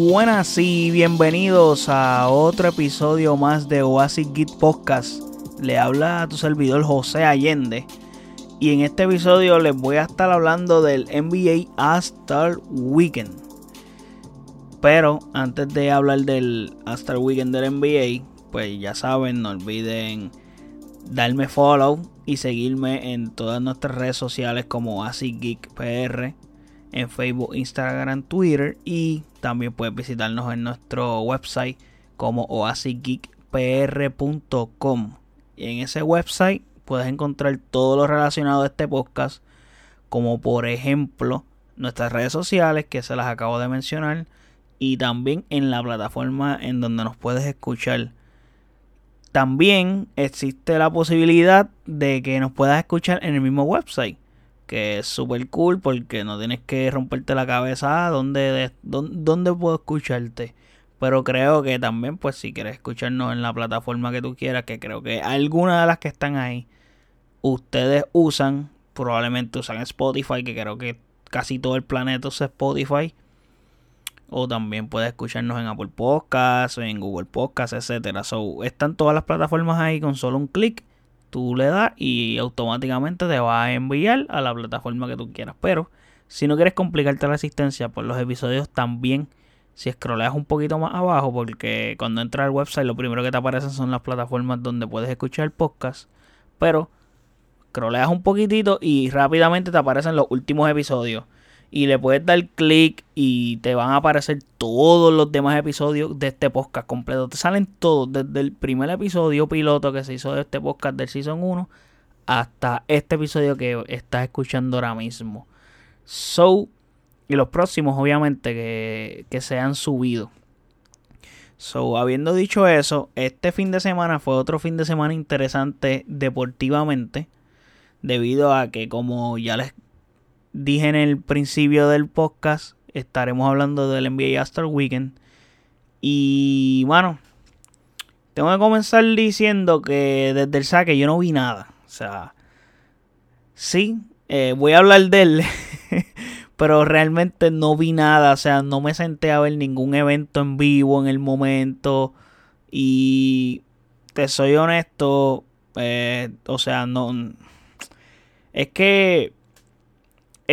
buenas y bienvenidos a otro episodio más de Oasis Git Podcast. Le habla a tu servidor José Allende. Y en este episodio les voy a estar hablando del NBA All-Star Weekend. Pero antes de hablar del All-Star Weekend del NBA, pues ya saben, no olviden darme follow y seguirme en todas nuestras redes sociales como Oasis Geek PR en Facebook, Instagram, Twitter y también puedes visitarnos en nuestro website como oasisgeekpr.com. Y en ese website puedes encontrar todo lo relacionado a este podcast, como por ejemplo nuestras redes sociales que se las acabo de mencionar y también en la plataforma en donde nos puedes escuchar. También existe la posibilidad de que nos puedas escuchar en el mismo website que es súper cool porque no tienes que romperte la cabeza ah, ¿dónde, dónde, puedo escucharte. Pero creo que también, pues si quieres escucharnos en la plataforma que tú quieras, que creo que algunas de las que están ahí, ustedes usan, probablemente usan Spotify, que creo que casi todo el planeta usa Spotify. O también puedes escucharnos en Apple Podcasts, en Google Podcasts, etcétera. So, están todas las plataformas ahí con solo un clic tú le das y automáticamente te va a enviar a la plataforma que tú quieras. Pero si no quieres complicarte la asistencia, pues los episodios también, si scrolleas un poquito más abajo, porque cuando entras al website lo primero que te aparecen son las plataformas donde puedes escuchar podcast. Pero scrolleas un poquitito y rápidamente te aparecen los últimos episodios y le puedes dar clic y te van a aparecer todos los demás episodios de este podcast completo. Te salen todos, desde el primer episodio piloto que se hizo de este podcast del Season 1 hasta este episodio que estás escuchando ahora mismo. So, y los próximos obviamente que, que se han subido. So, habiendo dicho eso, este fin de semana fue otro fin de semana interesante deportivamente. Debido a que como ya les dije en el principio del podcast, estaremos hablando del NBA After Weekend. Y bueno, tengo que comenzar diciendo que desde el saque yo no vi nada. O sea, sí, eh, voy a hablar de él, pero realmente no vi nada. O sea, no me senté a ver ningún evento en vivo en el momento. Y te soy honesto, eh, o sea, no... Es que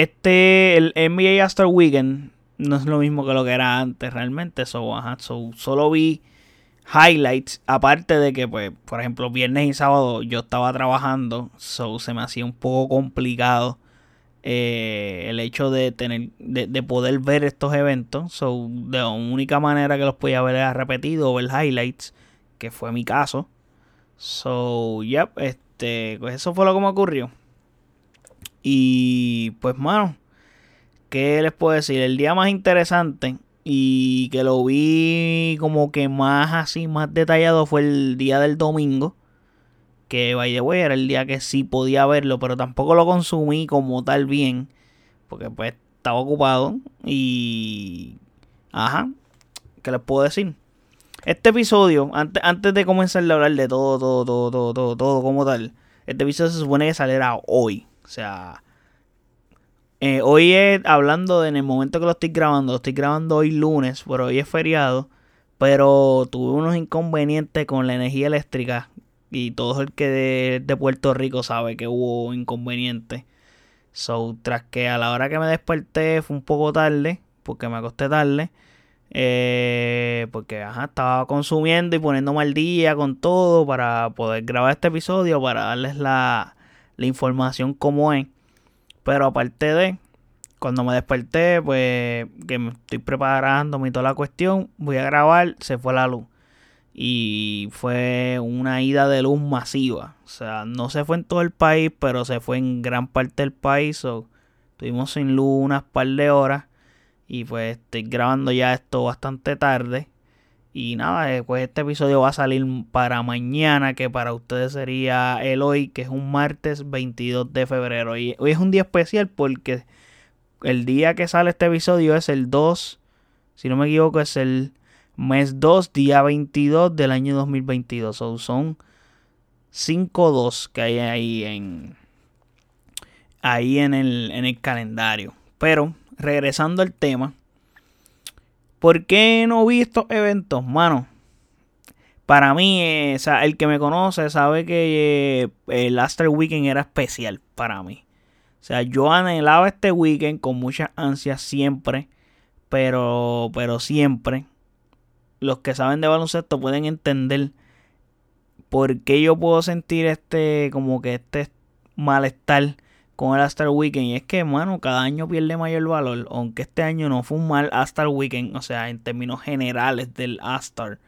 este, el NBA After Weekend no es lo mismo que lo que era antes realmente. So, solo vi highlights. Aparte de que, pues, por ejemplo, viernes y sábado yo estaba trabajando. So se me hacía un poco complicado eh, el hecho de tener, de, poder ver estos eventos. So, de la única manera que los podía ver era repetido o ver highlights. Que fue mi caso. So, yep, este, pues eso fue lo que me ocurrió. Y pues, mano, ¿qué les puedo decir? El día más interesante y que lo vi como que más así, más detallado fue el día del domingo. Que by the way era el día que sí podía verlo, pero tampoco lo consumí como tal bien. Porque pues estaba ocupado. Y. Ajá. ¿Qué les puedo decir? Este episodio, antes, antes de comenzar a hablar de todo, todo, todo, todo, todo, todo como tal. Este episodio se supone que saliera hoy. O sea, eh, hoy es hablando de en el momento que lo estoy grabando, lo estoy grabando hoy lunes, pero hoy es feriado. Pero tuve unos inconvenientes con la energía eléctrica. Y todo el que de, de Puerto Rico sabe que hubo inconvenientes. So, tras que a la hora que me desperté fue un poco tarde, porque me acosté tarde. Eh, porque ajá, estaba consumiendo y poniéndome al día con todo para poder grabar este episodio, para darles la, la información como es. Pero aparte de, cuando me desperté, pues que me estoy preparando y toda la cuestión, voy a grabar, se fue la luz. Y fue una ida de luz masiva. O sea, no se fue en todo el país, pero se fue en gran parte del país. Estuvimos sin luz unas par de horas. Y pues estoy grabando ya esto bastante tarde. Y nada, pues este episodio va a salir para mañana, que para ustedes sería el hoy, que es un martes 22 de febrero. Y hoy es un día especial porque el día que sale este episodio es el 2, si no me equivoco, es el mes 2, día 22 del año 2022. son 5-2 que hay ahí en, ahí en el, en el calendario. Pero regresando al tema ¿Por qué no vi estos eventos, mano? Para mí, eh, o sea, el que me conoce sabe que eh, el After Weekend era especial para mí. O sea, yo anhelaba este weekend con mucha ansia siempre, pero, pero siempre. Los que saben de baloncesto pueden entender por qué yo puedo sentir este, como que este malestar con el Astar Weekend. Y es que, mano, cada año pierde mayor valor. Aunque este año no fue un mal Astar Weekend. O sea, en términos generales del Astar.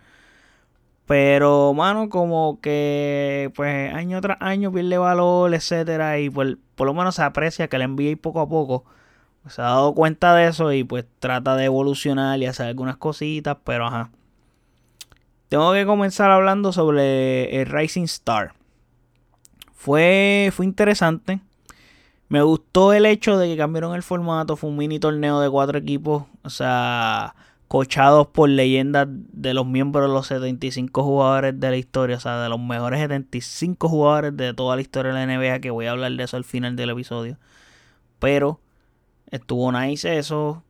Pero, mano, como que, pues, año tras año pierde valor, etcétera. Y pues, por lo menos se aprecia que le envíe poco a poco. se ha dado cuenta de eso y pues trata de evolucionar y hacer algunas cositas. Pero, ajá. Tengo que comenzar hablando sobre el Rising Star. Fue, fue interesante. Me gustó el hecho de que cambiaron el formato. Fue un mini torneo de cuatro equipos. O sea, cochados por leyendas de los miembros de los 75 jugadores de la historia. O sea, de los mejores 75 jugadores de toda la historia de la NBA. Que voy a hablar de eso al final del episodio. Pero estuvo nice eso.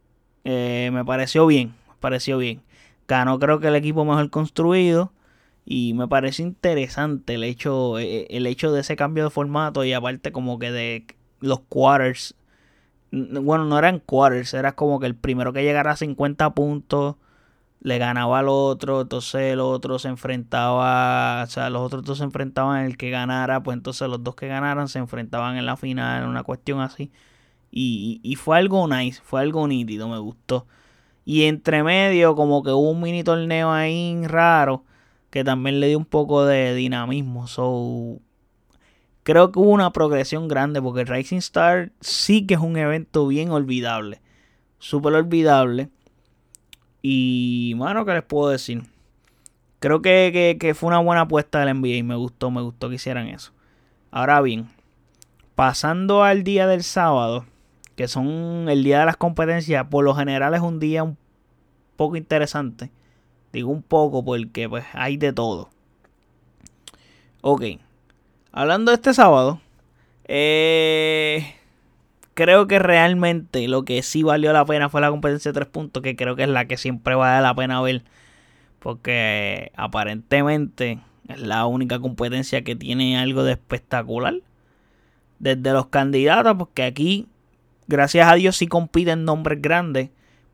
Eh, me pareció bien. Me pareció bien. Ganó creo que el equipo mejor construido. Y me parece interesante el hecho, eh, el hecho de ese cambio de formato. Y aparte como que de los quarters. Bueno, no eran quarters, era como que el primero que llegara a 50 puntos le ganaba al otro, entonces el otro se enfrentaba, o sea, los otros dos se enfrentaban el que ganara, pues entonces los dos que ganaran se enfrentaban en la final, una cuestión así. Y, y, fue algo nice, fue algo nítido, me gustó. Y entre medio, como que hubo un mini torneo ahí raro que también le dio un poco de dinamismo. So, creo que hubo una progresión grande porque Rising Star sí que es un evento bien olvidable. Súper olvidable. Y, bueno, ¿qué les puedo decir? Creo que, que, fue una buena apuesta del NBA y me gustó, me gustó que hicieran eso. Ahora bien, pasando al día del sábado, que son el día de las competencias, por lo general es un día un poco interesante. Digo un poco porque pues hay de todo. Ok. Hablando de este sábado, eh, creo que realmente lo que sí valió la pena fue la competencia de tres puntos, que creo que es la que siempre vale la pena ver, porque aparentemente es la única competencia que tiene algo de espectacular. Desde los candidatos, porque aquí, gracias a Dios, sí compiten nombres grandes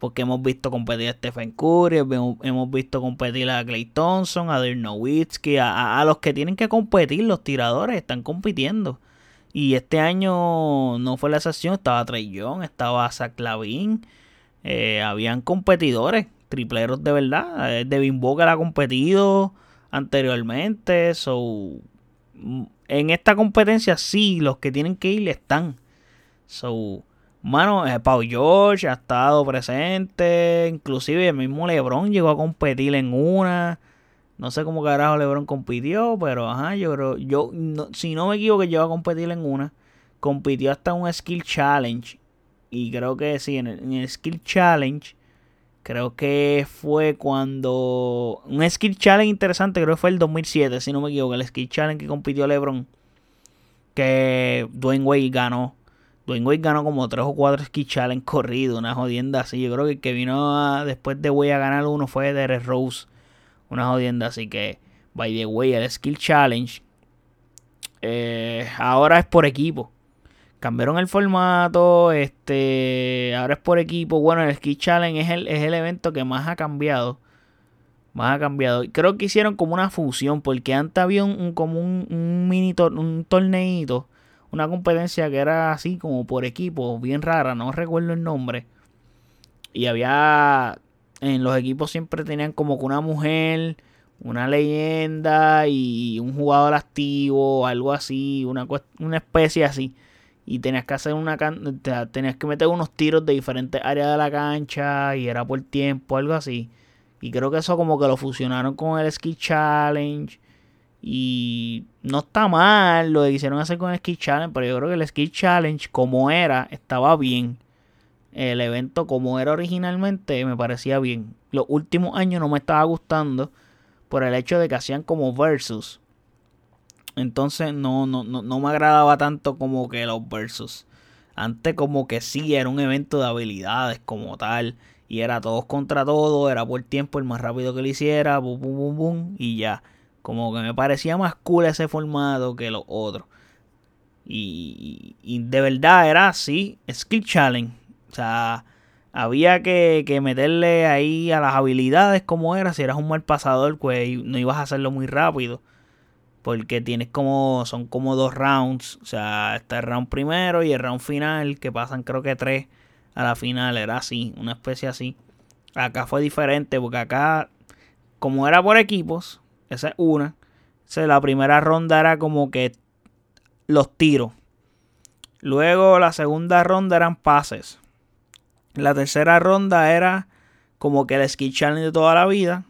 porque hemos visto competir a Stephen Curry, hemos, visto competir a Clay Thompson, a Dirk Nowitzki, a, los que tienen que competir, los tiradores están compitiendo. Y este año no fue la excepción, estaba Trey Young, estaba Zach Lavin, eh, habían competidores, tripleros de verdad. Eh, Devin Booker ha competido anteriormente, so mm, en esta competencia sí, los que tienen que ir están. So, Mano, eh, George ha estado presente. Inclusive el mismo LeBron llegó a competir en una. No sé cómo carajo LeBron compitió, pero ajá, yo creo. Yo, si no me equivoco, llegó a competir en una. Compitió hasta un Skill Challenge. Y creo que sí, en el, Skill Challenge. Creo que fue cuando. Un Skill Challenge interesante, creo que fue el 2007, si no me equivoco. El Skill Challenge que compitió LeBron. Que Dwayne Wade ganó Dwayne Wade ganó como 3 o 4 ski challenge corrido, una jodienda así. Yo creo que el que vino después de Wade a ganar uno fue Derek Rose, una jodienda así que, by the way, el skill challenge eh, ahora es por equipo. Cambiaron el formato, este, ahora es por equipo. Bueno, el ski challenge es el, es el evento que más ha cambiado. Más ha cambiado. Creo que hicieron como una fusión, porque antes había un, como un, un mini un torneito una competencia que era así como por equipo, bien rara, no recuerdo el nombre. Y había, en los equipos siempre tenían como que una mujer, una leyenda y un jugador activo, algo así, una, una especie así. Y tenías que hacer una tenías que meter unos tiros de diferentes áreas de la cancha y era por tiempo, algo así. Y creo que eso como que lo fusionaron con el Ski Challenge. Y no está mal lo que quisieron hacer con el Ski Challenge, pero yo creo que el Ski Challenge, como era, estaba bien. El evento, como era originalmente, me parecía bien. Los últimos años no me estaba gustando por el hecho de que hacían como versus. Entonces no, no, no, no me agradaba tanto como que los versus. Antes como que sí era un evento de habilidades como tal. Y era todos contra todos, era por tiempo el más rápido que lo hiciera, bum, bum, bum, bum, y ya. Como que me parecía más cool ese formato que los otros. Y, y, de verdad era así, Skill Challenge. O sea, había que, que, meterle ahí a las habilidades como era. Si eras un mal pasador, pues no ibas a hacerlo muy rápido. Porque tienes como, son como dos rounds. O sea, está el round primero y el round final, que pasan creo que tres a la final. Era así, una especie así. Acá fue diferente, porque acá, como era por equipos, esa es una. Sea, la primera ronda era como que los tiros. Luego la segunda ronda eran pases. La tercera ronda era como que el ski challenge de toda la vida.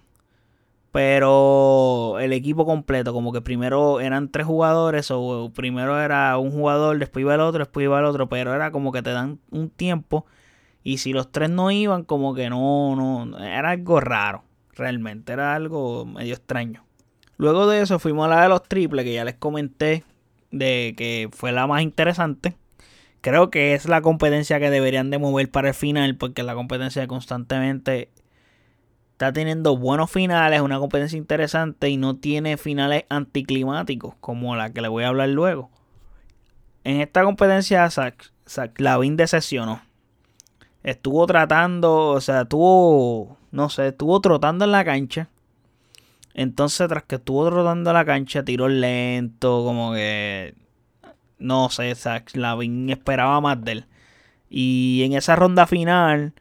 Pero el equipo completo, como que primero eran tres jugadores, o primero era un jugador, después iba el otro, después iba el otro, pero era como que te dan un tiempo. Y si los tres no iban, como que no, no, era algo raro, realmente, era algo medio extraño. Luego de eso fuimos a la de los triples, que ya les comenté de que fue la más interesante. Creo que es la competencia que deberían de mover para el final, porque la competencia constantemente está teniendo buenos finales, una competencia interesante y no tiene finales anticlimáticos como la que le voy a hablar luego. En esta competencia Zach, Lavin decepcionó. Estuvo tratando, o sea, estuvo, no sé, estuvo trotando en la cancha entonces, tras que estuvo rodando la cancha, tiró lento, como que. No sé, Zach Lavin esperaba más de él. Y en esa ronda final,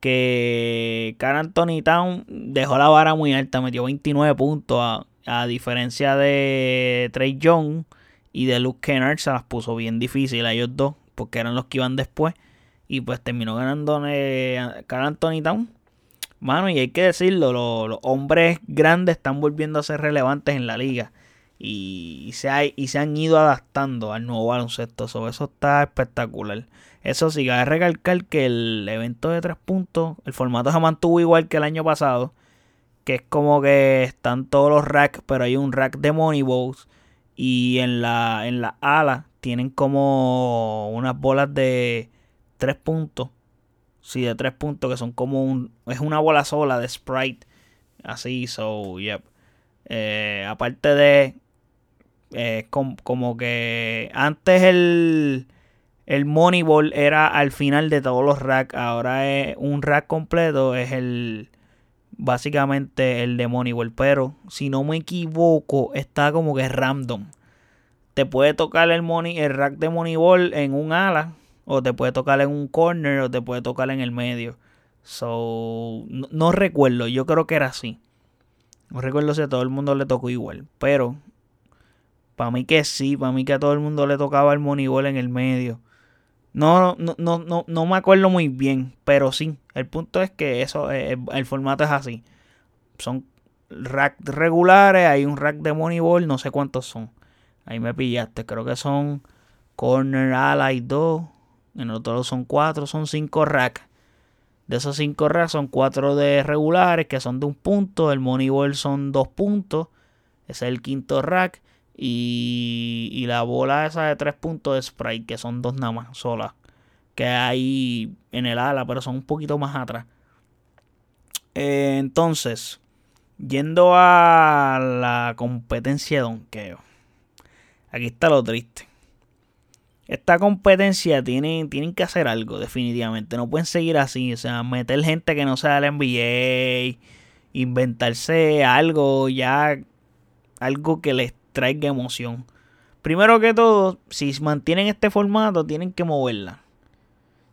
que Carl Anthony Town dejó la vara muy alta, metió 29 puntos, a, diferencia de Trey Young y de Luke Kennard, se las puso bien difícil a ellos dos, porque eran los que iban después. Y pues terminó ganando Carl Anthony Town Mano, y hay que decirlo, los, hombres grandes están volviendo a ser relevantes en la liga. Y, se, y se han ido adaptando al nuevo baloncesto. eso está espectacular. Eso sí, cabe recalcar que el evento de tres puntos, el formato se mantuvo igual que el año pasado. Que es como que están todos los racks, pero hay un rack de Moneyballs. Y en la, en la ala tienen como unas bolas de tres puntos Sí, de tres puntos que son como un. Es una bola sola de Sprite. Así, so, yep. Eh, aparte de. Eh, como que antes el. El Moneyball era al final de todos los racks. Ahora es un rack completo. Es el. Básicamente el de Moneyball. Pero si no me equivoco, está como que random. Te puede tocar el, money, el rack de Moneyball en un ala o te puede tocar en un corner o te puede tocar en el medio. So, no, no recuerdo, yo creo que era así. No recuerdo si a todo el mundo le tocó igual, pero para mí que sí, para mí que a todo el mundo le tocaba el monibol en el medio. No, no, no, no, no me acuerdo muy bien, pero sí. El punto es que eso, eh, el, el formato es así. Son racks regulares, hay un rack de monibol, no sé cuántos son. Ahí me pillaste, creo que son corner, ally 2, en el otro lado son cuatro, son cinco racks. De esos cinco racks son cuatro de regulares que son de un punto, el Moneyball son dos puntos, ese es el quinto rack. Y, y la bola esa de tres puntos de Sprite, que son dos nada más solas, que hay en el ala, pero son un poquito más atrás. Eh, entonces, yendo a la competencia de donqueo, aquí está lo triste esta competencia tienen, tienen que hacer algo, definitivamente. No pueden seguir así. O sea, meter gente que no sea del NBA, inventarse algo ya, algo que les traiga emoción. Primero que todo, si mantienen este formato, tienen que moverla.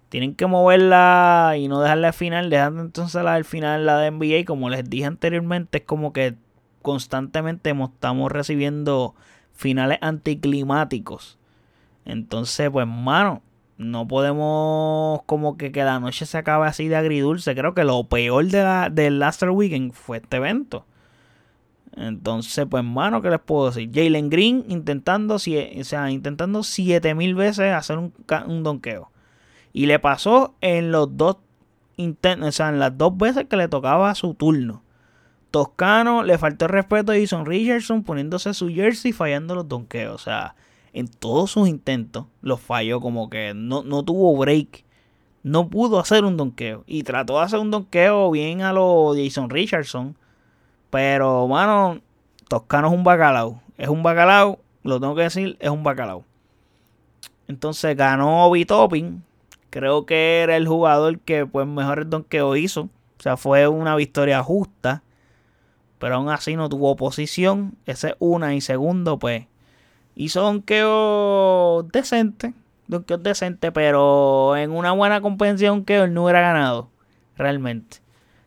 Tienen que moverla y no dejarla al final, dejando entonces la del final la de NBA. Como les dije anteriormente, es como que constantemente estamos recibiendo finales anticlimáticos entonces, pues, mano, no podemos como que, que la noche se acabe así de agridulce. Creo que lo peor de la, del Last Weekend fue este evento. Entonces, pues, mano, ¿qué les puedo decir? Jalen Green intentando, o sea, intentando 7000 veces hacer un, un donqueo. Y le pasó en los dos o sea, en las dos veces que le tocaba su turno. Toscano le faltó el respeto a Jason Richardson poniéndose su jersey y fallando los donkeos. O sea, en todos sus intentos los falló, como que no, tuvo break no pudo hacer un donqueo. Y trató de hacer un donqueo bien a lo Jason Richardson. Pero, mano, Toscano es un bacalao. Es un bacalao, lo tengo que decir, es un bacalao. Entonces ganó Bitopin. Creo que era el jugador que pues mejor donqueo hizo. O sea, fue una victoria justa. Pero aún así no tuvo oposición. Ese es una. Y segundo, pues hizo donqueo decente. Donqueo decente. Pero en una buena compensación que él no hubiera ganado. Realmente.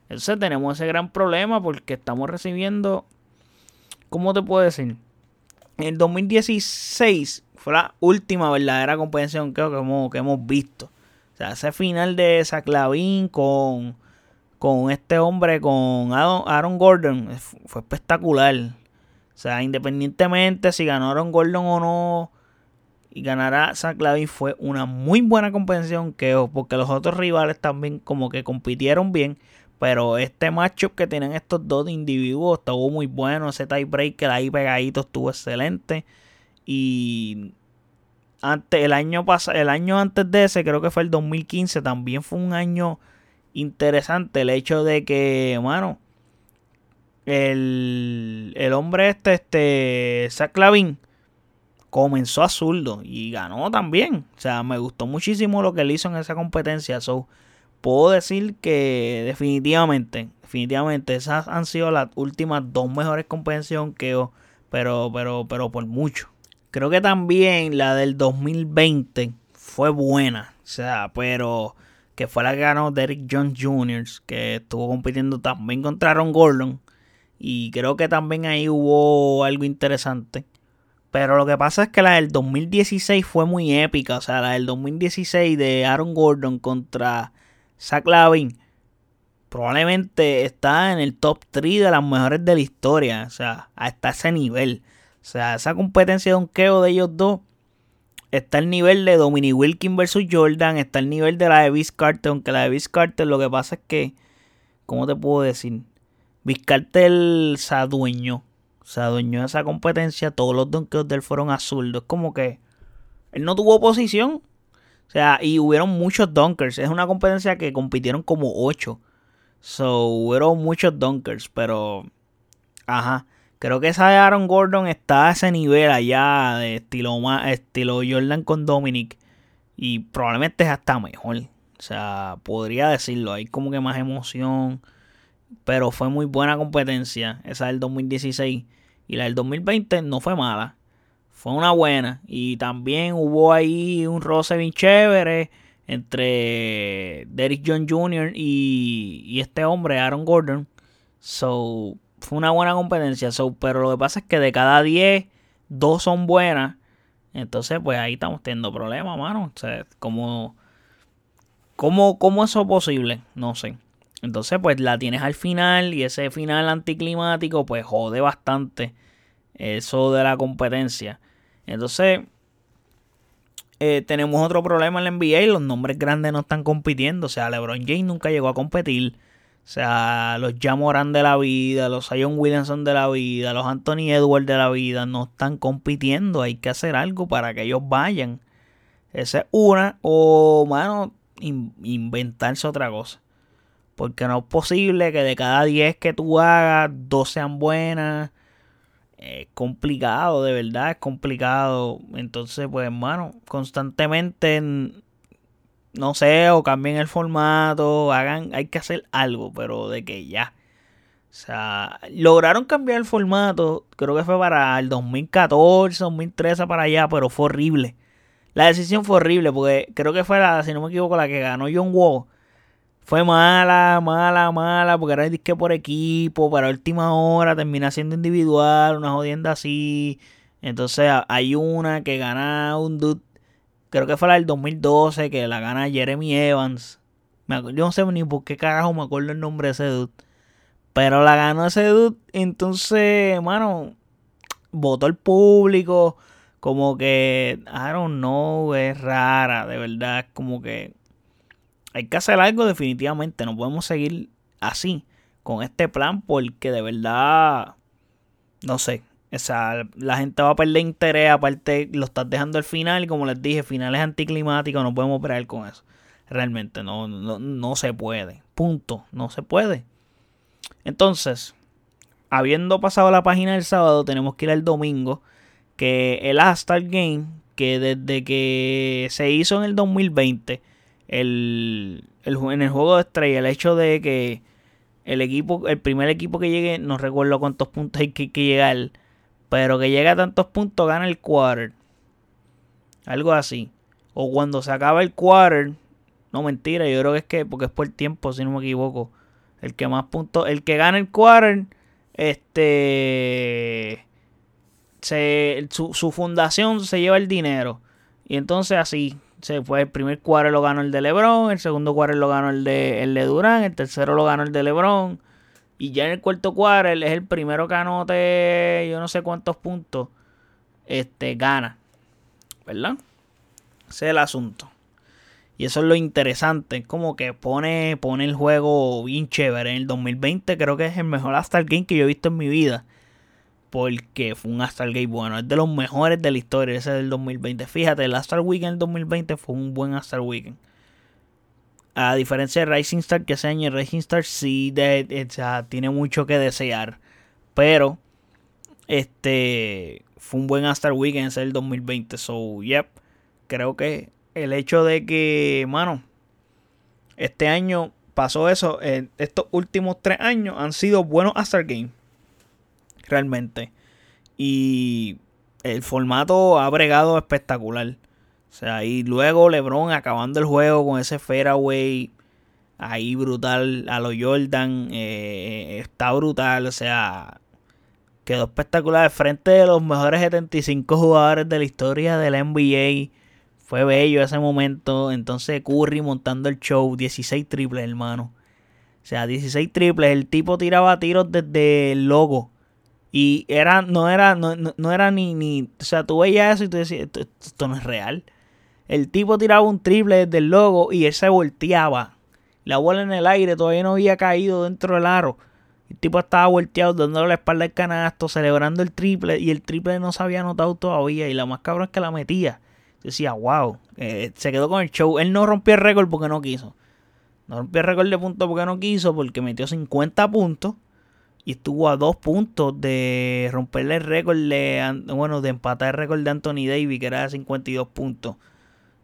Entonces tenemos ese gran problema porque estamos recibiendo. ¿Cómo te puedo decir? En el 2016 fue la última verdadera compensación que hemos, que hemos visto. O sea, ese final de Saclavín con, con este hombre, con Aaron, Gordon, fue espectacular. O sea, independientemente si ganó Aaron Gordon o no, y ganará Saclavín fue una muy buena compensación que porque los otros rivales también como que compitieron bien. Pero este matchup que tienen estos dos individuos estuvo muy bueno. Ese tiebreaker ahí pegadito estuvo excelente. Y el año el año antes de ese, creo que fue el 2015, también fue un año interesante. El hecho de que, bueno, el, el hombre este, este, Zach Lavin, comenzó a zurdo y ganó también. O sea, me gustó muchísimo lo que él hizo en esa competencia. So, puedo decir que definitivamente, definitivamente esas han sido las últimas dos mejores compensaciones que pero, pero, pero por mucho. Creo que también la del 2020 fue buena. O sea, pero que fue la que ganó Derek Jones Jr., que estuvo compitiendo también contra Aaron Gordon. Y creo que también ahí hubo algo interesante. Pero lo que pasa es que la del 2016 fue muy épica. O sea, la del 2016 de Aaron Gordon contra Zach Lavin. Probablemente está en el top 3 de las mejores de la historia. O sea, hasta ese nivel. O sea, esa competencia de queo de ellos dos está el nivel de Dominic Wilkin versus Jordan, está el nivel de la de Vince Carter, aunque la de Vince Carter lo que pasa es que, ¿cómo te puedo decir? Vince Carter se adueñó, se adueñó de esa competencia, todos los donkeos de él fueron azuldos, es como que él no tuvo oposición, o sea, y hubieron muchos dunkers, es una competencia que compitieron como 8, so hubieron muchos dunkers, pero, ajá. Creo que esa de Aaron Gordon está a ese nivel allá de estilo, estilo Jordan con Dominic. Y probablemente es hasta mejor. O sea, podría decirlo. Hay como que más emoción. Pero fue muy buena competencia. Esa del 2016. Y la del 2020 no fue mala. Fue una buena. Y también hubo ahí un roce bien chévere. Entre Derrick John Jr. Y, y este hombre, Aaron Gordon. So, fue una buena competencia. pero lo que pasa es que de cada 10, dos son buenas. Entonces, pues ahí estamos teniendo problemas, mano. O sea, ¿cómo, cómo, ¿cómo eso es posible? No sé. Entonces, pues la tienes al final y ese final anticlimático, pues jode bastante eso de la competencia. Entonces, eh, tenemos otro problema en la NBA. Los nombres grandes no están compitiendo. O sea, LeBron James nunca llegó a competir. O sea, los Jamoran de la vida, los Zion Williamson de la vida, los Anthony Edwards de la vida no están compitiendo. Hay que hacer algo para que ellos vayan. Esa es una. O, mano, inventarse otra cosa. Porque no es posible que de cada 10 que tú hagas, dos sean buenas. Es complicado, de verdad, es complicado. Entonces, pues, hermano, constantemente no sé, o cambien el formato, hagan, hay que hacer algo, pero de que ya. O sea, lograron cambiar el formato, creo que fue para el 2014, 2013 para allá, pero fue horrible. La decisión fue horrible porque creo que fue la, si no me equivoco, la que ganó John Wall. Fue mala, mala, mala, porque era disque por equipo, para última hora, termina siendo individual, una jodienda así. Entonces hay una que gana un dude Creo que fue la del 2012 que la gana Jeremy Evans. yo no sé ni por qué carajo me acuerdo el nombre de ese dude. Pero la ganó ese dude. Entonces, hermano, votó el público. Como que, I don't know, es rara, de verdad. Como que hay que hacer algo definitivamente. No podemos seguir así, con este plan, porque de verdad, no sé, la gente va a perder interés, aparte lo estás dejando al final y como les dije, finales anticlimáticos, no podemos operar con eso. Realmente no, no, no se puede. Punto. No se puede. Entonces, habiendo pasado la página del sábado, tenemos que ir al domingo. Que el All-Star Game, que desde que se hizo en el 2020, el, en el juego de estrella, el hecho de que el equipo, el primer equipo que llegue, no recuerdo cuántos puntos hay que, que llegar, pero que llegue a tantos puntos gana el quarter. Algo así. O cuando se acaba el quarter, no mentira, yo creo que es que porque es por tiempo, si no me equivoco. El que más puntos, el que gana el quarter, este se, su, su, fundación se lleva el dinero. Y entonces así se fue el primer cuadro lo ganó el de LeBron, el segundo cuadro lo ganó el de, el de Durán, el tercero lo ganó el de LeBron. Y ya en el cuarto cuadro es el primero que anote yo no sé cuántos puntos. Este gana. ¿Verdad? Ese es el asunto. Y eso es lo interesante. Como que pone, pone el juego bien chévere. En el 2020 creo que es el mejor All-Star Game que yo he visto en mi vida porque fue un Astar Game bueno. Es de los mejores de la historia, ese del 2020. Fíjate, el Astar Weekend del 2020 fue un buen Astar Weekend. A diferencia de Rising Star, que ese año Rising Star sí de, tiene mucho que desear. Pero, este, fue un buen Astar Weekend ese del 2020. So, yep, creo que el hecho de que, mano, este año pasó eso. estos últimos tres años han sido buenos Astar Games realmente. Y el formato ha bregado espectacular. O sea, y luego LeBron acabando el juego con ese fairway ahí brutal a lo Jordan. Eh, está brutal. O sea, quedó espectacular. Frente de los mejores 75 jugadores de la historia del NBA. Fue bello ese momento. Entonces Curry montando el show. 16 triples, hermano. O sea, 16 triples. El tipo tiraba tiros desde el logo. Y era, no era, no, era ni, ni, o sea, tú veías eso y tú decías, esto, no es real. El tipo tiraba un triple desde el logo y él se volteaba. La bola en el aire todavía no había caído dentro del aro. El tipo estaba volteado, dándole la espalda al canasto, celebrando el triple. Y el triple no se había anotado todavía. Y la más cabrón es que la metía. decía, wow. Eh, se quedó con el show. Él no rompió el récord porque no quiso. No rompió el récord de puntos porque no quiso. Porque metió 50 puntos y estuvo a dos puntos de romperle el récord de, bueno, de empatar el récord de Anthony Davis, que era de 52 puntos.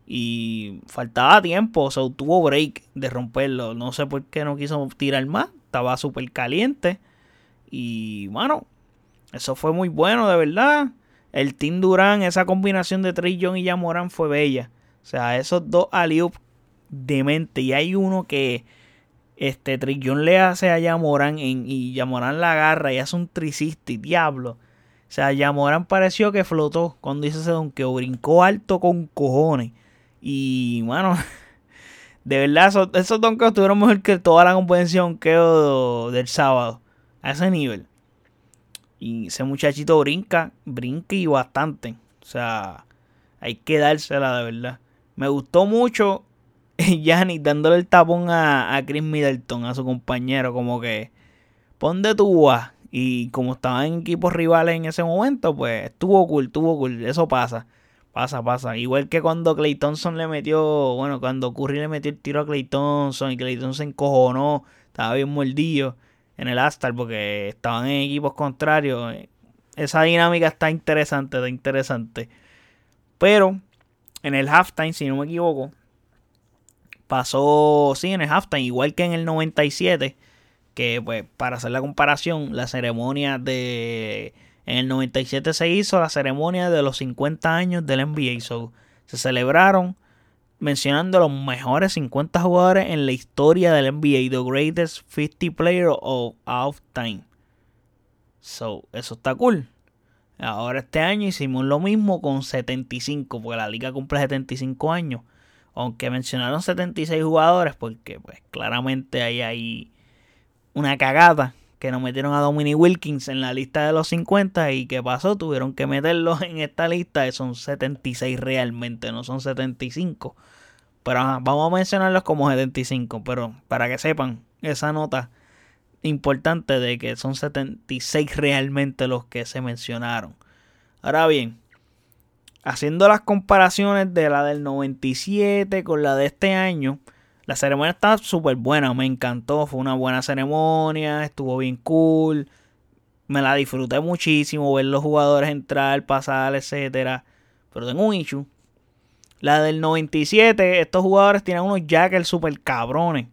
Y faltaba tiempo, o sea, tuvo break de romperlo. No sé por qué no quiso tirar más, estaba súper caliente. Y bueno, eso fue muy bueno, de verdad. El Team Durán, esa combinación de Trey Young y Yamoran fue bella. O sea, esos dos aliup de mente. Y hay uno que este Trillón le hace a Yamoran en, y Yamoran la agarra y hace un tricisti, diablo. O sea, Yamoran pareció que flotó cuando hizo ese donkeo, brincó alto con cojones. Y, bueno, de verdad, esos, esos donkeos tuvieron mejor que toda la composición que del sábado. A ese nivel. Y ese muchachito brinca, brinca y bastante. O sea, hay que dársela de verdad. Me gustó mucho Yannick dándole el tapón a, a, Chris Middleton, a su compañero, como que pon de tu a. Y como estaban en equipos rivales en ese momento, pues estuvo cool, estuvo cool. Eso pasa, pasa, pasa. Igual que cuando Clay Thompson le metió, bueno, cuando Curry le metió el tiro a Clay Thompson y Clay Thompson se encojonó, estaba bien mordido en el Astar porque estaban en equipos contrarios. Esa dinámica está interesante, está interesante. Pero en el halftime, si no me equivoco, pasó, sí, en el halftime, igual que en el 97, que pues para hacer la comparación, la ceremonia de... En el 97 se hizo la ceremonia de los 50 años del NBA. So, se celebraron mencionando los mejores 50 jugadores en la historia del NBA, the greatest 50 players of all time. So, eso está cool. Ahora este año hicimos lo mismo con 75, porque la liga cumple 75 años. Aunque mencionaron 76 jugadores, porque pues claramente ahí hay una cagada que no metieron a Dominic Wilkins en la lista de los 50 y ¿qué pasó? Tuvieron que meterlo en esta lista, son 76 realmente, no son 75. Pero vamos a mencionarlos como 75, pero para que sepan esa nota importante de que son 76 realmente los que se mencionaron. Ahora bien, haciendo las comparaciones de la del 97 con la de este año, la ceremonia está súper buena, me encantó, fue una buena ceremonia, estuvo bien cool, me la disfruté muchísimo, ver los jugadores entrar, pasar, etcétera. Pero tengo un issue. La del 97, estos jugadores tienen unos jackets super cabrones.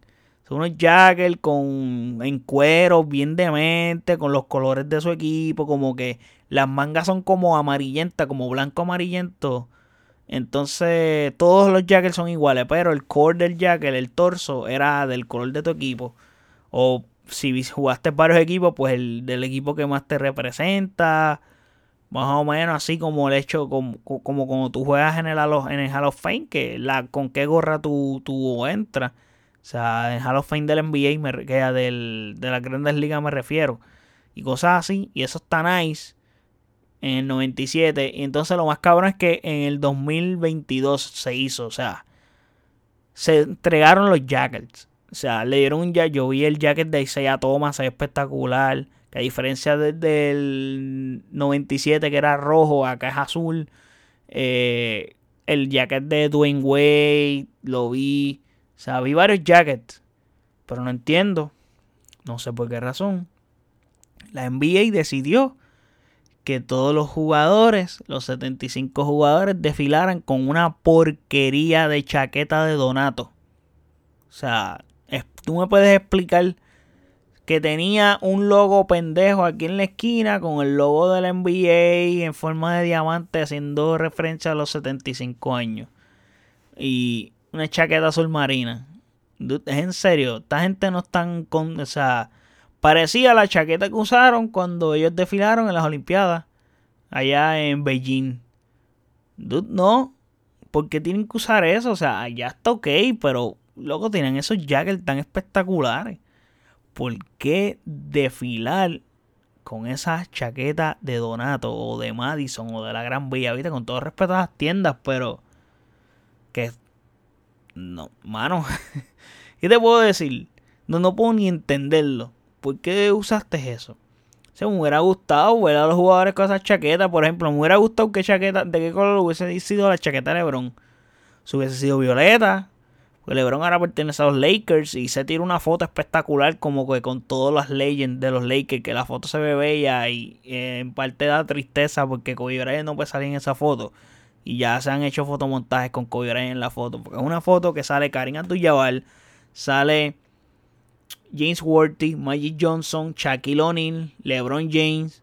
Son unos jackets con en cuero, bien demente, con los colores de su equipo, como que las mangas son como amarillentas, como blanco amarillento. Entonces, todos los jackets son iguales, pero el core del jacket, el torso, era del color de tu equipo. O si jugaste varios equipos, pues el del equipo que más te representa. Más o menos así como el hecho, como, como cuando tú juegas en el, en el Hall of Fame, que la, con qué gorra tú, tú entras. O sea, en Hall of Fame del NBA, me, que del, de las grandes ligas me refiero. Y cosas así. Y eso está nice en el 97. Y entonces lo más cabrón es que en el 2022 se hizo. O sea, se entregaron los jackets. O sea, le dieron un jacket. Yo vi el jacket de Isaiah Thomas, es espectacular. Que a diferencia del 97 que era rojo, acá es azul. Eh, el jacket de Dwayne Wade, lo vi. O sea, vi varios jackets. Pero no entiendo. No sé por qué razón. La NBA decidió que todos los jugadores, los 75 jugadores, desfilaran con una porquería de chaqueta de Donato. O sea, tú me puedes explicar que tenía un logo pendejo aquí en la esquina con el logo del NBA en forma de diamante haciendo referencia a los 75 años. Y una chaqueta azul marina. En serio, esta gente no están con, o sea, Parecía la chaqueta que usaron cuando ellos desfilaron en las Olimpiadas. Allá en Beijing. Dude, no. Porque tienen que usar eso? O sea, ya está ok, pero luego tienen esos jackets tan espectaculares. ¿Por qué desfilar con esas chaquetas de Donato o de Madison o de la Gran Villa? ¿Viste? Con todo respeto a las tiendas, pero. Que. No, mano. ¿Qué te puedo decir? No, no puedo ni entenderlo. ¿Por qué usaste eso? O me hubiera gustado ver a los jugadores con esas chaquetas, por ejemplo, me hubiera gustado qué chaqueta, de qué color hubiese sido la chaqueta de LeBron. Si hubiese sido violeta, porque LeBron ahora pertenece a los Lakers y se tira una foto espectacular como que con todas las legends de los Lakers, que la foto se ve bella y eh, en parte da tristeza porque Kobe Bryant no puede salir en esa foto. Y ya se han hecho fotomontajes con Kobe Bryant en la foto, porque es una foto que sale Karim Abdul-Jabbar, sale James Worthy, Magic Johnson, Shaquille O'Neal, LeBron James,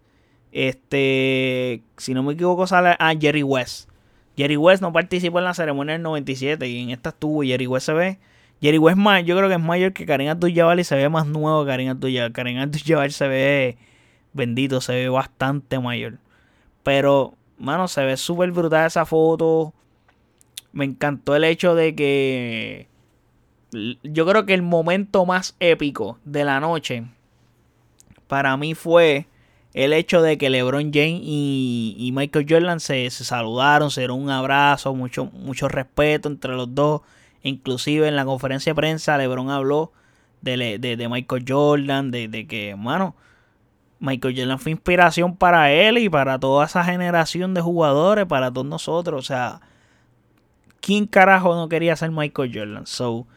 este, si no me equivoco sale a Jerry West. Jerry West no participó en la ceremonia del 97 y en esta estuvo Jerry West se ve. Jerry West más, yo creo que es mayor que Karim Abdul-Jabbar y se ve más nuevo que Karim Abdul-Jabbar. Karim Abdul-Jabbar se ve bendito, se ve bastante mayor. Pero, mano, se ve súper brutal esa foto. Me encantó el hecho de que yo creo que el momento más épico de la noche para mí fue el hecho de que LeBron James y, Michael Jordan se, saludaron, se dieron un abrazo, mucho, mucho respeto entre los dos. Inclusive en la conferencia de prensa LeBron habló de, de, Michael Jordan, de, de que, mano, Michael Jordan fue inspiración para él y para toda esa generación de jugadores, para todos nosotros. O sea, ¿quién carajo no quería ser Michael Jordan? So,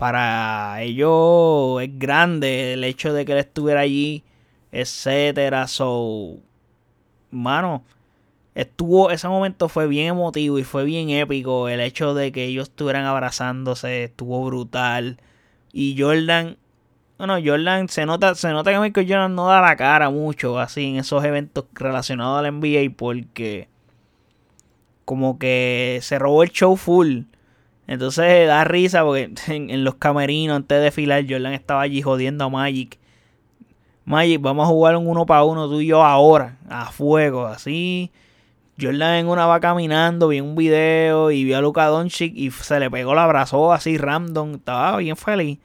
para ellos es grande el hecho de que él estuviera allí, etcétera. So, mano, estuvo, ese momento fue bien emotivo y fue bien épico. El hecho de que ellos estuvieran abrazándose estuvo brutal. Y Jordan, bueno, Jordan se nota, se nota que Michael Jordan no da la cara mucho así en esos eventos relacionados al NBA porque como que se robó el show full. Entonces da risa porque en, los camerinos antes de filar Jordan estaba allí jodiendo a Magic. Magic, vamos a jugar un uno para uno tú y yo ahora, a fuego, así. Jordan en una va caminando, vi un video y vio a Luka Doncic y se le pegó, la abrazó así random, estaba bien feliz.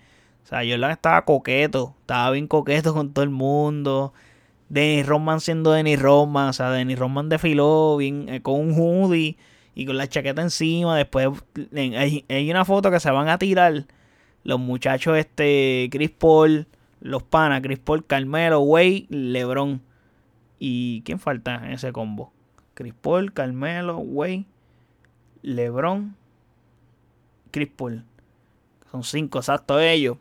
O sea, Jordan estaba coqueto, estaba bien coqueto con todo el mundo. Dennis Rodman siendo Dennis Rodman, o sea, Dennis Rodman desfiló bien eh, con un hoodie y con la chaqueta encima. Después hay, una foto que se van a tirar los muchachos, este, Chris Paul, los panas, Chris Paul, Carmelo, Way, LeBron. ¿Y quién falta en ese combo? Chris Paul, Carmelo, Way. LeBron, Chris Paul. Son cinco exactos ellos.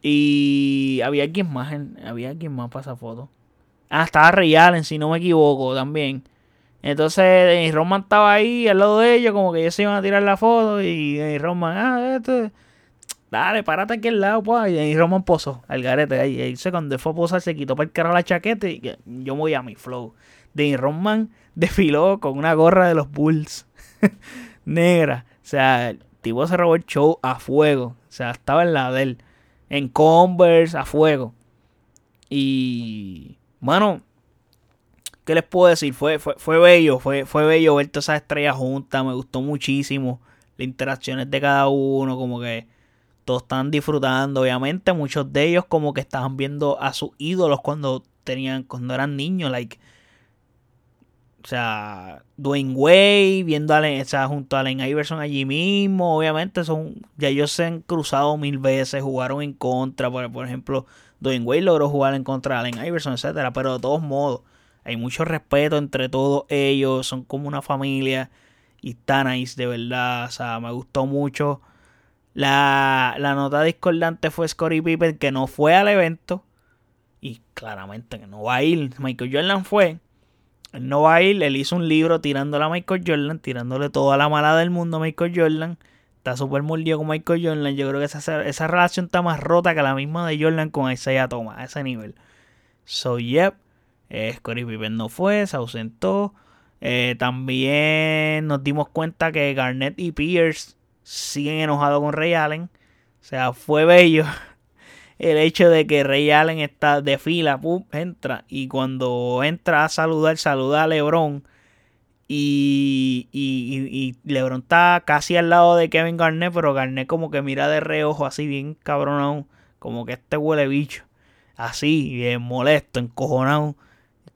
Y había alguien más, había alguien más para esa foto. Ah, estaba Ray Allen, si no me equivoco, también. Entonces, Roman estaba ahí al lado de ellos, como que ellos se iban a tirar la foto. Y, Roman, ah, esto. Dale, párate aquí al lado, pues. Y Roman posó al garete ahí. Y cuando fue a posar, se quitó para el carro la chaqueta y yo me voy a mi flow. De Roman desfiló con una gorra de los Bulls negra. O sea, el tipo se robó el show a fuego. O sea, estaba en la del En Converse, a fuego. Y. Bueno, ¿qué les puedo decir? Fue, fue, fue bello, fue, fue bello ver todas esas estrellas juntas, me gustó muchísimo las interacciones de cada uno, como que todos están disfrutando, obviamente muchos de ellos como que estaban viendo a sus ídolos cuando tenían, cuando eran niños, like, o sea, Dwayne Wade, viendo a o sea, junto a Allen Iverson allí mismo, obviamente son, ya ellos se han cruzado mil veces, jugaron en contra, por, por ejemplo, Dwayne Wade logró jugar en contra de Allen Iverson, etcétera, pero de todos modos, hay mucho respeto entre todos ellos, son como una familia y están nice, de verdad, o sea, me gustó mucho. La, la nota discordante fue Scottie Pippen que no fue al evento y claramente que no va a ir. Michael Jordan fue, él no va a ir, él hizo un libro tirándole a Michael Jordan, tirándole toda la mala del mundo a Michael Jordan. Está súper mordido con Michael Jordan. Yo creo que esa, esa relación está más rota que la misma de Jordan con Isaiah Thomas, a ese nivel. So, yep. Eh, Scottie no fue, se ausentó. Eh, también nos dimos cuenta que Garnett y Pierce siguen enojados con Ray Allen. O sea, fue bello el hecho de que Ray Allen está de fila, pum, entra. Y cuando entra a saludar, saluda a LeBron. Y, y, y, LeBron está casi al lado de Kevin Garnett, pero Garnett como que mira de reojo, así bien cabronado. Como que este huele bicho. Así, bien molesto, encojonado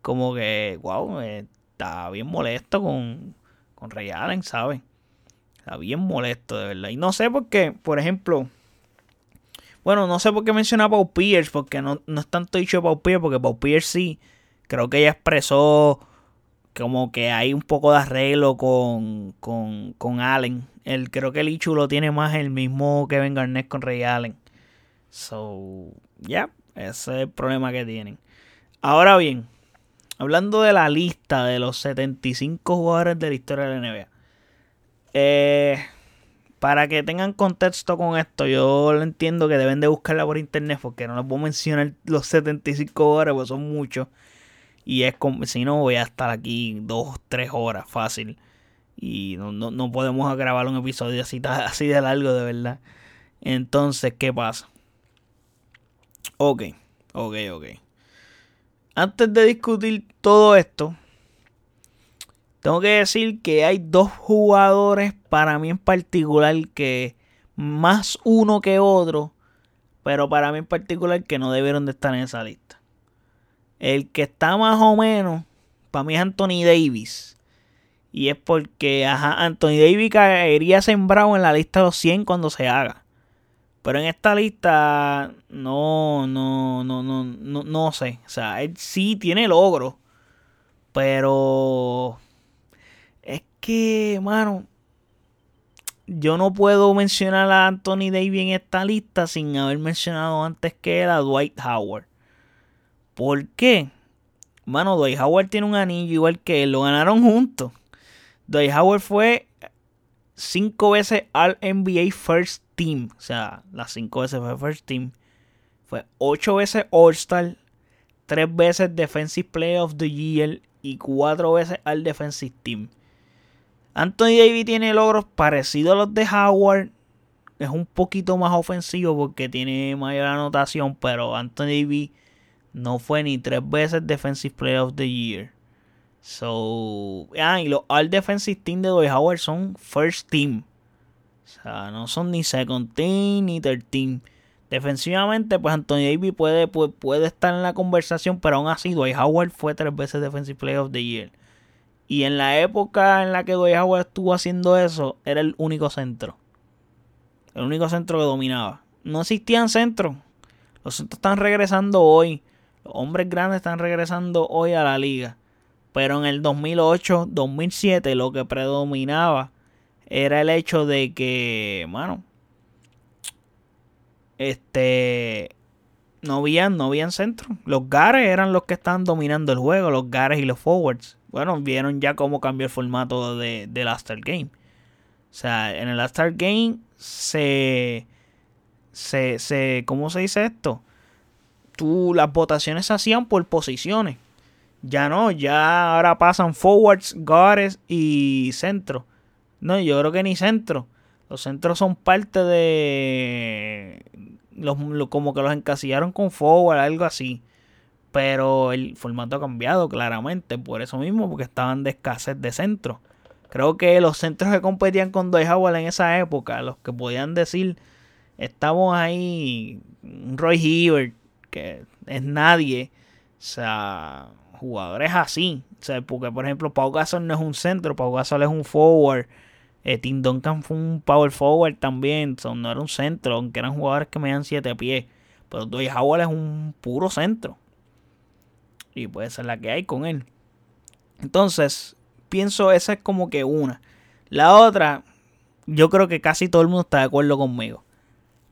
como que, wow, está bien molesto con, con Ray Allen, ¿sabes? Está bien molesto, de verdad. Y no sé por qué, por ejemplo, bueno, no sé por qué menciona a Paul Pierce, porque no, no es tanto dicho de Paul Pierce, porque Paul Pierce sí, creo que ella expresó como que hay un poco de arreglo con, con, con Allen. El, creo que el Ichu lo tiene más el mismo Kevin Garnett con Ray Allen. So, ya, yeah, ese es el problema que tienen. Ahora bien, hablando de la lista de los 75 jugadores de la historia de la NBA. Eh, para que tengan contexto con esto, yo lo entiendo que deben de buscarla por internet porque no les a mencionar los 75 jugadores, porque son muchos. Y es como, si no, voy a estar aquí dos, tres horas fácil. Y no, no, podemos grabar un episodio así, así de largo, de verdad. Entonces, ¿qué pasa? Ok, ok, ok antes de discutir todo esto, tengo que decir que hay dos jugadores para mí en particular que más uno que otro, pero para mí en particular que no debieron de estar en esa lista. El que está más o menos, para mí es Anthony Davis. Y es porque Anthony Davis caería sembrado en la lista de los 100 cuando se haga. Pero en esta lista no, no, no, no, no, no sé. O sea, él sí tiene logro. Pero es que, mano, yo no puedo mencionar a Anthony Davis en esta lista sin haber mencionado antes que era Dwight Howard. ¿Por qué? Mano, Dwight Howard tiene un anillo igual que él. Lo ganaron juntos. Dwight Howard fue cinco veces al NBA First Team. O sea, las cinco veces fue First Team. Fue ocho veces All-Star. Tres veces Defensive Player of the Year. Y cuatro veces al Defensive Team. Anthony Davis tiene logros parecidos a los de Howard. Es un poquito más ofensivo porque tiene mayor anotación. Pero Anthony Davis no fue ni tres veces Defensive Player of the Year. So, ah, y los All Defensive Team de Dwight Howard son First Team. O sea, no son ni Second Team ni Third Team. Defensivamente, pues Anthony Davis puede, puede, estar en la conversación, pero aún así Dwight Howard fue tres veces Defensive Player of the Year. Y en la época en la que Dwight Howard estuvo haciendo eso, era el único centro. El único centro que dominaba. No existían centros. Los centros están regresando hoy. Los hombres grandes están regresando hoy a la liga. Pero en el 2008, 2007 lo que predominaba era el hecho de que, bueno, este, no habían, no habían centro. Los Gares eran los que estaban dominando el juego, los Gares y los Forwards. Bueno, vieron ya cómo cambió el formato de, del All-Star Game. O sea, en el All-Star Game se, se, se, ¿cómo se dice esto? Tú, las votaciones se hacían por posiciones. Ya no, ya ahora pasan forwards, guards y centro. No, yo creo que ni centro. Los centros son parte de. Los, como que los encasillaron con forward, algo así. Pero el formato ha cambiado claramente. Por eso mismo, porque estaban de escasez de centro. Creo que los centros que competían con Dwight Howard en esa época, los que podían decir, estamos ahí, Roy Hibbert, que es nadie. O sea, jugadores así. O sea, porque por ejemplo, Pau Gasol no es un centro, Pau Gasol es un forward. Eh, Tim Duncan fue un power forward también. no era un centro, aunque eran jugadores que me dan 7 pies. Pero Dwight Howard es un puro centro. Y puede ser la que hay con él. Entonces, pienso esa es como que una. La otra, yo creo que casi todo el mundo está de acuerdo conmigo.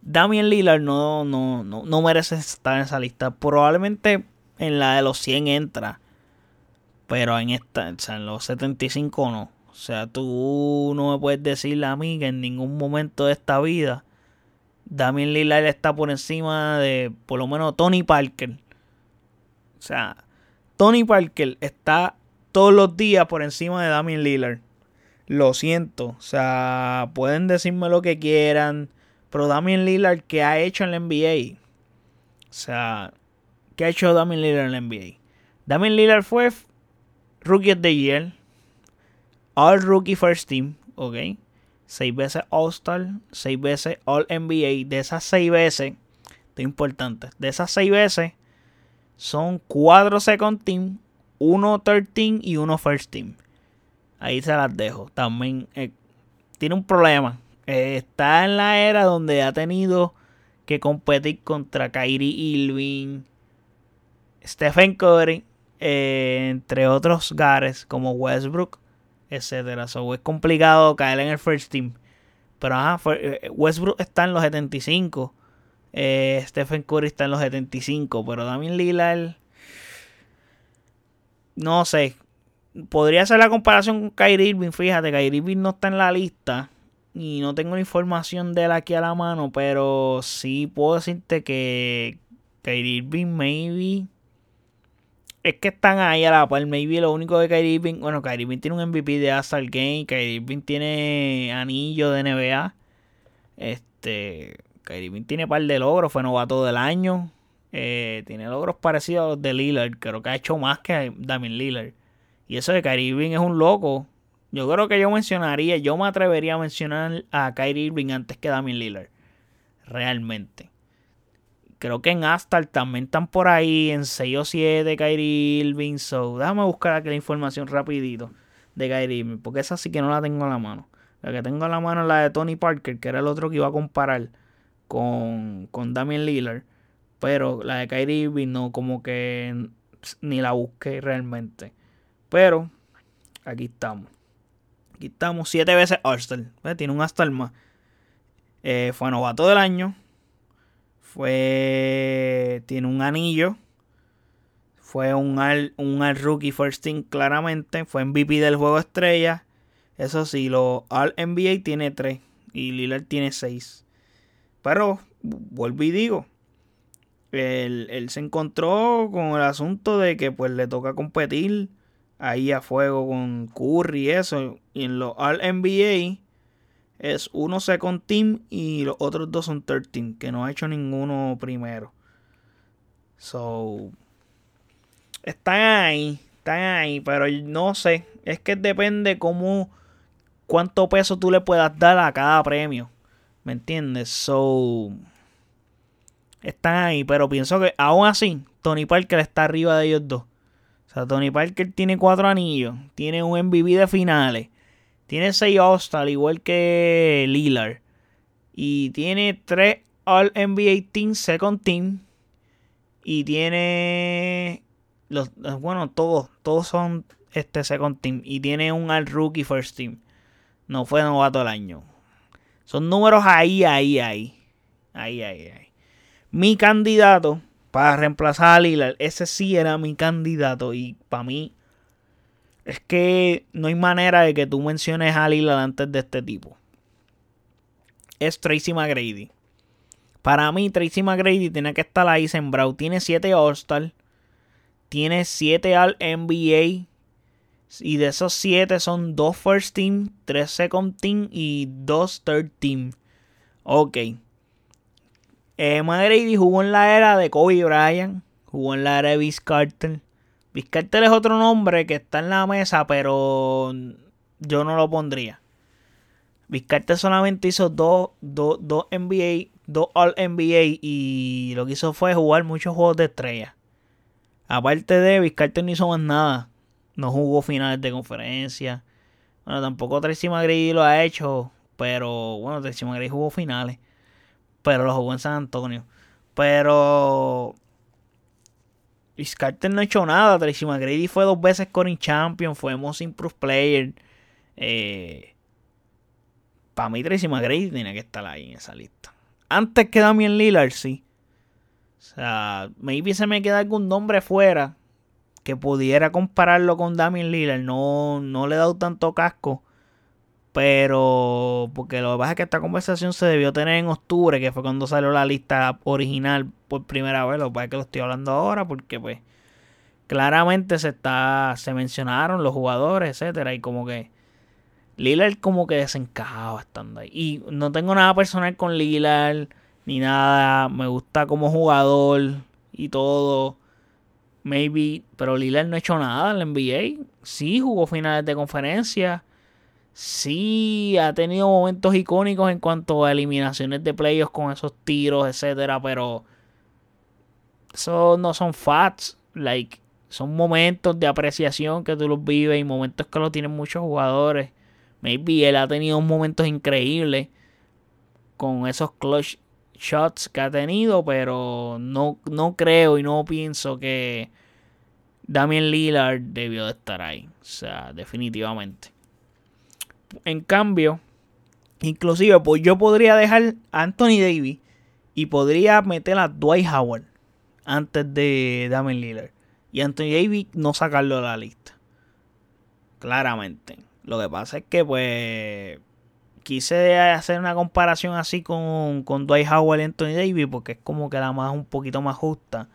Damian Lillard no, no, no, no merece estar en esa lista. Probablemente en la de los 100 entra. Pero en esta, o sea, en los 75 no. O sea, tú no me puedes decir a mí que en ningún momento de esta vida Damien Lillard está por encima de por lo menos Tony Parker. O sea, Tony Parker está todos los días por encima de Damien Lillard. Lo siento. O sea, pueden decirme lo que quieran. Pero Damien Lillard, ¿qué ha hecho en la NBA? O sea, ¿qué ha hecho Damien Lillard en la NBA? Damien Lillard fue Rookie of the Year. All Rookie First Team, ¿ok? Seis veces All-Star, seis veces All-NBA. De esas seis veces, esto es importante, de esas seis veces son cuatro Second Team, uno Third Team y uno First Team. Ahí se las dejo. También eh, tiene un problema. Eh, está en la era donde ha tenido que competir contra Kyrie Irving, Stephen Curry, eh, entre otros gares como Westbrook etcétera. So, es complicado caer en el first team. Pero eh, Westbrook está en los 75. Eh, Stephen Curry está en los 75. Pero Damien Lillard. No sé. Podría ser la comparación con Kyrie Irving. Fíjate, Kyrie Irving no está en la lista. Y no tengo la información de él aquí a la mano. Pero sí puedo decirte que Kyrie Irving, maybe es que están ahí a la par. Maybe lo único de Kyrie Irving. Bueno, Kyrie Irving tiene un MVP de Astar Game. Kyrie Irving tiene anillo de NBA. Este. Kyrie Irving tiene par de logros. Fue novato del año. Eh, tiene logros parecidos a los de Lillard. Creo que ha hecho más que Damien Lillard. Y eso de Kyrie Irving es un loco. Yo creo que yo mencionaría. Yo me atrevería a mencionar a Kyrie Irving antes que Damien Lillard. Realmente. Creo que en Astar también están por ahí, en 6 o 7, Kyrie Irving. So, déjame buscar aquí la información rapidito de Kyrie Irving, porque esa sí que no la tengo en la mano. La que tengo en la mano es la de Tony Parker, que era el otro que iba a comparar con, con Damian Lillard. Pero la de Kyrie Irving no, como que ni la busqué realmente. Pero aquí estamos. Aquí estamos, 7 veces All-Star. Tiene un All-Star más. Eh, fue novato del año. Fue. Tiene un anillo. Fue un All, un Rookie First Team claramente. Fue MVP del juego estrella. Eso sí, lo All NBA tiene 3. Y Lillard tiene 6. Pero, vuelvo y digo. Él, él, se encontró con el asunto de que pues le toca competir ahí a fuego con Curry y eso. Y en los All NBA es uno second team y los otros dos son third team, que no ha hecho ninguno primero. So, están ahí, están ahí, pero no sé, es que depende cómo, cuánto peso tú le puedas dar a cada premio, ¿me entiendes? So, están ahí, pero pienso que aún así, Tony Parker está arriba de ellos dos. O sea, Tony Parker tiene cuatro anillos, tiene un MVP de finales tiene 6 All-Star, igual que Lillard. Y tiene 3 All-NBA Team, Second Team. Y tiene. Los, bueno, todos. Todos son este Second Team. Y tiene un All-Rookie First Team. no fue novato del año. Son números ahí, ahí, ahí. Ahí, ahí, ahí. Mi candidato para reemplazar a Lillard, ese sí era mi candidato. Y para mí, es que no hay manera de que tú menciones a Lillard antes de este tipo. Es Tracy McGrady. Para mí, Tracy McGrady tiene que estar ahí sembrado. Tiene 7 All-Star. Tiene 7 All NBA. Y de esos 7 son 2 First Team, 3 Second Team y 2 Third Team. Ok. Eh, McGrady jugó en la era de Kobe Bryant. Jugó en la era de Vince Carter. Vince Carter es otro nombre que está en la mesa, pero yo no lo pondría. Vince Carter solamente hizo 2 dos, dos NBA dos All NBA y lo que hizo fue jugar muchos juegos de estrella. Aparte de Vizcarter no hizo más nada. No jugó finales de conferencia. Bueno, tampoco Tracy McGrady lo ha hecho. Pero bueno, Tracy McGrady jugó finales. Pero lo jugó en San Antonio. Pero Vizcarter no ha hecho nada. Tracy McGrady fue dos veces scoring champion. Fue most improved player. Eh, para mí Tracy McGrady tiene que estar ahí en esa lista antes que Damian Lillard, sí. O sea, maybe se me queda algún nombre fuera que pudiera compararlo con Damian Lillard. No, no le he dado tanto casco. Pero, porque lo que pasa es que esta conversación se debió tener en octubre, que fue cuando salió la lista original por primera vez. Lo que pasa es que lo estoy hablando ahora, porque pues claramente se está, se mencionaron los jugadores, etcétera, y como que Lillard como que desencajaba estando ahí. Y no tengo nada personal con Lillard, ni nada. Me gusta como jugador y todo. Maybe, pero Lillard no ha hecho nada en la NBA. Sí jugó finales de conferencia. Sí ha tenido momentos icónicos en cuanto a eliminaciones de playoffs con esos tiros, etcétera, pero eso no son facts. Like, son momentos de apreciación que tú los vives y momentos que lo tienen muchos jugadores. Maybe él ha tenido momentos increíbles con esos clutch shots que ha tenido, pero no, no creo y no pienso que Damian Lillard debió de estar ahí. O sea, definitivamente. En cambio, inclusive, pues yo podría dejar a Anthony Davis y podría meter a Dwight Howard antes de Damian Lillard. Y Anthony Davis no sacarlo de la lista. Claramente. Lo que pasa es que, pues, quise hacer una comparación así con, con Dwight Howard y Anthony Davis, porque es como que la más un poquito más justa.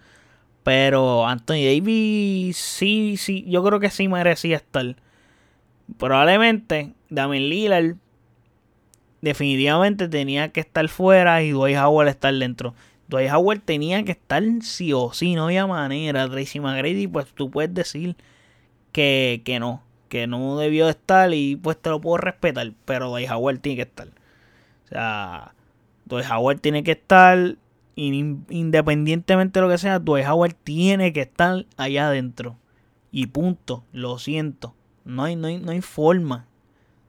Pero Anthony Davis sí, sí, yo creo que sí merecía estar. Probablemente Damien Lillard definitivamente tenía que estar fuera y Dwight Howard estar dentro. Dwight Howard tenía que estar sí o sí, no había manera. Tracy McGrady, pues tú puedes decir que, que no que no debió estar y pues te lo puedo respetar, pero Dwight Howard tiene que estar. O sea, Dwight Howard tiene que estar, independientemente de lo que sea, Dwight Howard tiene que estar allá adentro. Y punto, lo siento. No hay, no hay, no hay forma.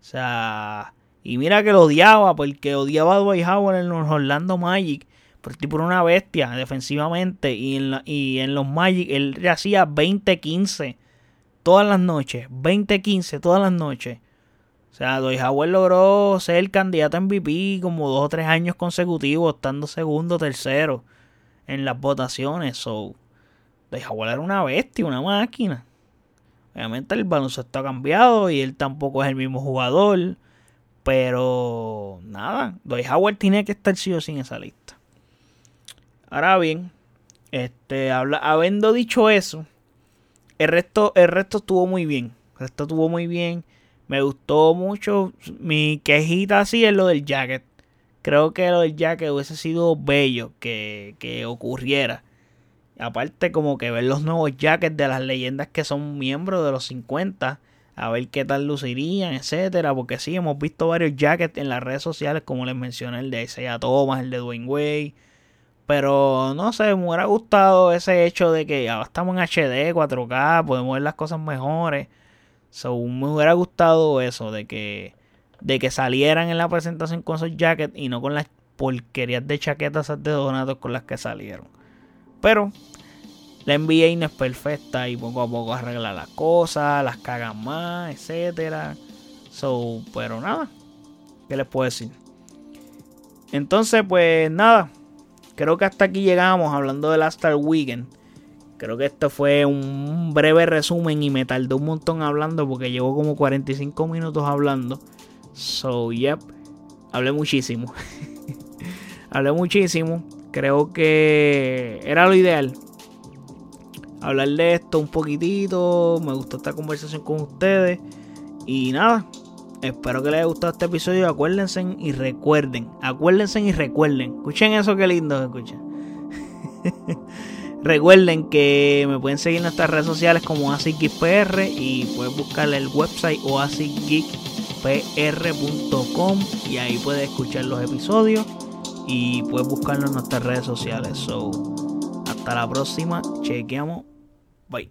O sea, y mira que lo odiaba, porque odiaba a Dwight Howard en los Orlando Magic. Por el tipo era una bestia defensivamente. Y en, y en los Magic él hacía 20-15 todas las noches, 20-15 todas las noches. O sea, Doy Howard logró ser el candidato a MVP como dos o tres años consecutivos, estando segundo, tercero en las votaciones. So, Doy Howard era una bestia, una máquina. Obviamente el baloncesto ha cambiado y él tampoco es el mismo jugador. Pero nada, Doy Howard tiene que estar sí o sí en esa lista. Ahora bien, este, habla, habiendo dicho eso, el resto, el resto estuvo muy bien. El resto estuvo muy bien. Me gustó mucho. Mi quejita así es lo del jacket. Creo que lo del jacket hubiese sido bello que, que ocurriera. Aparte como que ver los nuevos jackets de las leyendas que son miembros de los 50. A ver qué tal lucirían, etcétera. Porque sí, hemos visto varios jackets en las redes sociales. Como les mencioné, el de Isaiah Thomas, el de Dwayne Wade. Pero no sé, me hubiera gustado ese hecho de que ya estamos en HD, 4K, podemos ver las cosas mejores. So, me hubiera gustado eso, de que, de que salieran en la presentación con esos jackets y no con las porquerías de chaquetas de donatos con las que salieron. Pero la NBA no es perfecta y poco a poco arregla las cosas, las cagan más, etcétera. So, pero nada. ¿Qué les puedo decir? Entonces, pues nada. Creo que hasta aquí llegamos hablando de la Star Weekend. Creo que esto fue un breve resumen y me tardé un montón hablando porque llevo como 45 minutos hablando. So, yep. Hablé muchísimo. hablé muchísimo. Creo que era lo ideal. Hablar de esto un poquitito. Me gustó esta conversación con ustedes. Y nada. Espero que les haya gustado este episodio. Acuérdense y recuerden. Acuérdense y recuerden. Escuchen eso que lindo escuchen. Recuerden que me pueden seguir en nuestras redes sociales como ASICGeekPR y pueden buscar el website oasisgeekpr.com y ahí puedes escuchar los episodios y puedes buscarlo en nuestras redes sociales. So, hasta la próxima. Chequeamos. Bye.